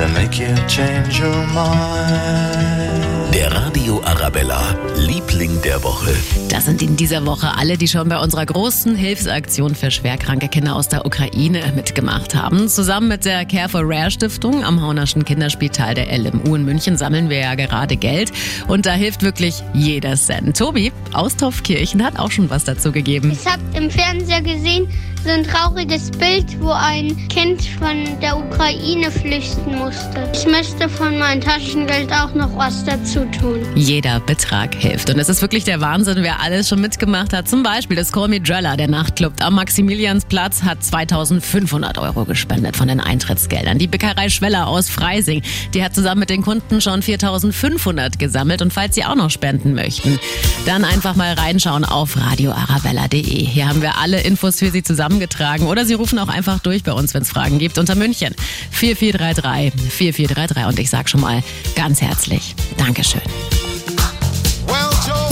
to make you change your mind. Der Radio Arabella, Liebling der Woche. Das sind in dieser Woche alle, die schon bei unserer großen Hilfsaktion für schwerkranke Kinder aus der Ukraine mitgemacht haben. Zusammen mit der Care for Rare Stiftung am Haunerschen Kinderspital der LMU in München sammeln wir ja gerade Geld. Und da hilft wirklich jeder Cent. Tobi aus Topfkirchen hat auch schon was dazu gegeben. Ich habe im Fernseher gesehen, so ein trauriges Bild, wo ein Kind von der Ukraine flüchten musste. Ich möchte von meinem Taschengeld auch noch was dazu tun. Jeder Betrag hilft. Und es ist wirklich der Wahnsinn, wer alles schon mitgemacht hat. Zum Beispiel das Call Me Drella, der Nachtclub am Maximiliansplatz, hat 2500 Euro gespendet von den Eintrittsgeldern. Die Bäckerei Schweller aus Freising, die hat zusammen mit den Kunden schon 4500 gesammelt. Und falls Sie auch noch spenden möchten, dann einfach mal reinschauen auf radioarabella.de. Hier haben wir alle Infos für Sie zusammengetragen. Oder Sie rufen auch einfach durch bei uns, wenn es Fragen gibt, unter München 4433 4433. Und ich sage schon mal ganz herzlich Dankeschön.